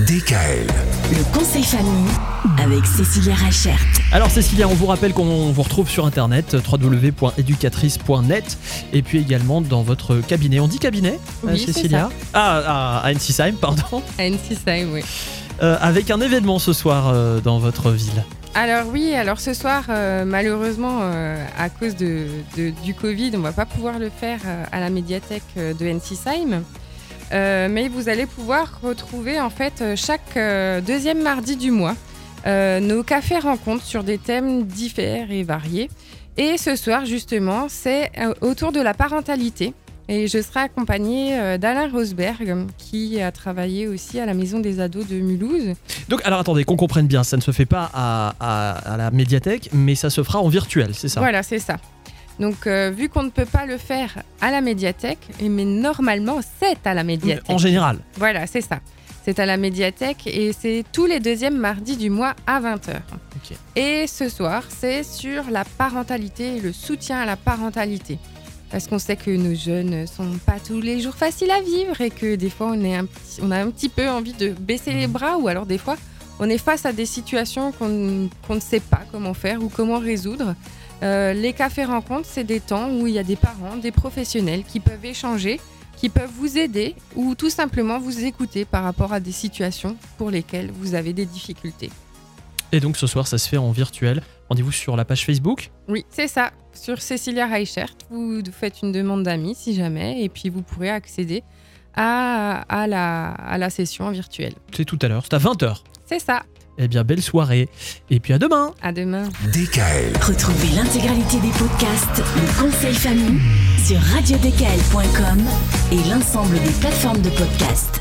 DKL. Le conseil famille avec Cécilia Rachert. Alors Cécilia, on vous rappelle qu'on vous retrouve sur internet www.educatrice.net et puis également dans votre cabinet. On dit cabinet euh, Oui, Cécilia Ah, ah, à NC pardon. À Ensisheim, oui. Euh, avec un événement ce soir euh, dans votre ville. Alors oui, alors ce soir, euh, malheureusement, euh, à cause de, de- du Covid, on va pas pouvoir le faire euh, à la médiathèque euh, de Ensisheim. Euh, mais vous allez pouvoir retrouver en fait euh, chaque euh, deuxième mardi du mois euh, nos cafés rencontres sur des thèmes divers et variés. Et ce soir justement, c'est autour de la parentalité. Et je serai accompagnée d'Alain Rosberg, qui a travaillé aussi à la Maison des ados de Mulhouse. Donc alors attendez, qu'on comprenne bien, ça ne se fait pas à, à- à la médiathèque, mais ça se fera en virtuel, c'est ça? Voilà, c'est ça. Donc, euh, vu qu'on ne peut pas le faire à la médiathèque, et mais normalement, c'est à la médiathèque. En général. Voilà, c'est ça. C'est à la médiathèque et c'est tous les deuxièmes mardis du mois à 20h. Ok. Et ce soir, c'est sur la parentalité et le soutien à la parentalité. Parce qu'on sait que nos jeunes sont pas tous les jours faciles à vivre et que des fois, on, est un petit- on a un petit peu envie de baisser les bras ou alors des fois, on est face à des situations qu'on ne sait pas comment faire ou comment résoudre. Euh, les cafés rencontres, c'est des temps où il y a des parents, des professionnels qui peuvent échanger, qui peuvent vous aider ou tout simplement vous écouter par rapport à des situations pour lesquelles vous avez des difficultés. Et donc ce soir, ça se fait en virtuel. Rendez-vous sur la page Facebook? Oui, c'est ça. Sur Cécilia Reichert, vous faites une demande d'amis si jamais, et puis vous pourrez accéder à, à la, à la session virtuelle. C'est tout à l'heure, c'est à 20h. C'est ça. Eh bien, belle soirée. Et puis à demain À demain. DKL. Retrouvez l'intégralité des podcasts Le conseil famille sur radiodkl.com et l'ensemble des plateformes de podcasts.